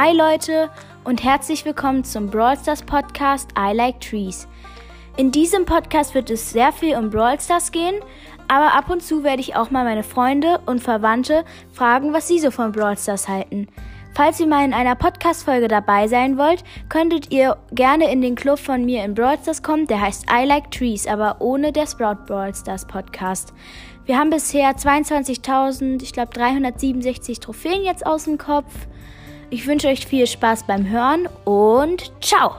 Hi Leute und herzlich willkommen zum Brawl Stars Podcast I Like Trees. In diesem Podcast wird es sehr viel um Brawl Stars gehen, aber ab und zu werde ich auch mal meine Freunde und Verwandte fragen, was sie so von Brawl Stars halten. Falls ihr mal in einer Podcast-Folge dabei sein wollt, könntet ihr gerne in den Club von mir in Brawl Stars kommen. Der heißt I Like Trees, aber ohne der Sprout Brawl Stars Podcast. Wir haben bisher 22.000, ich glaube 367 Trophäen jetzt aus dem Kopf. Ich wünsche euch viel Spaß beim Hören und ciao!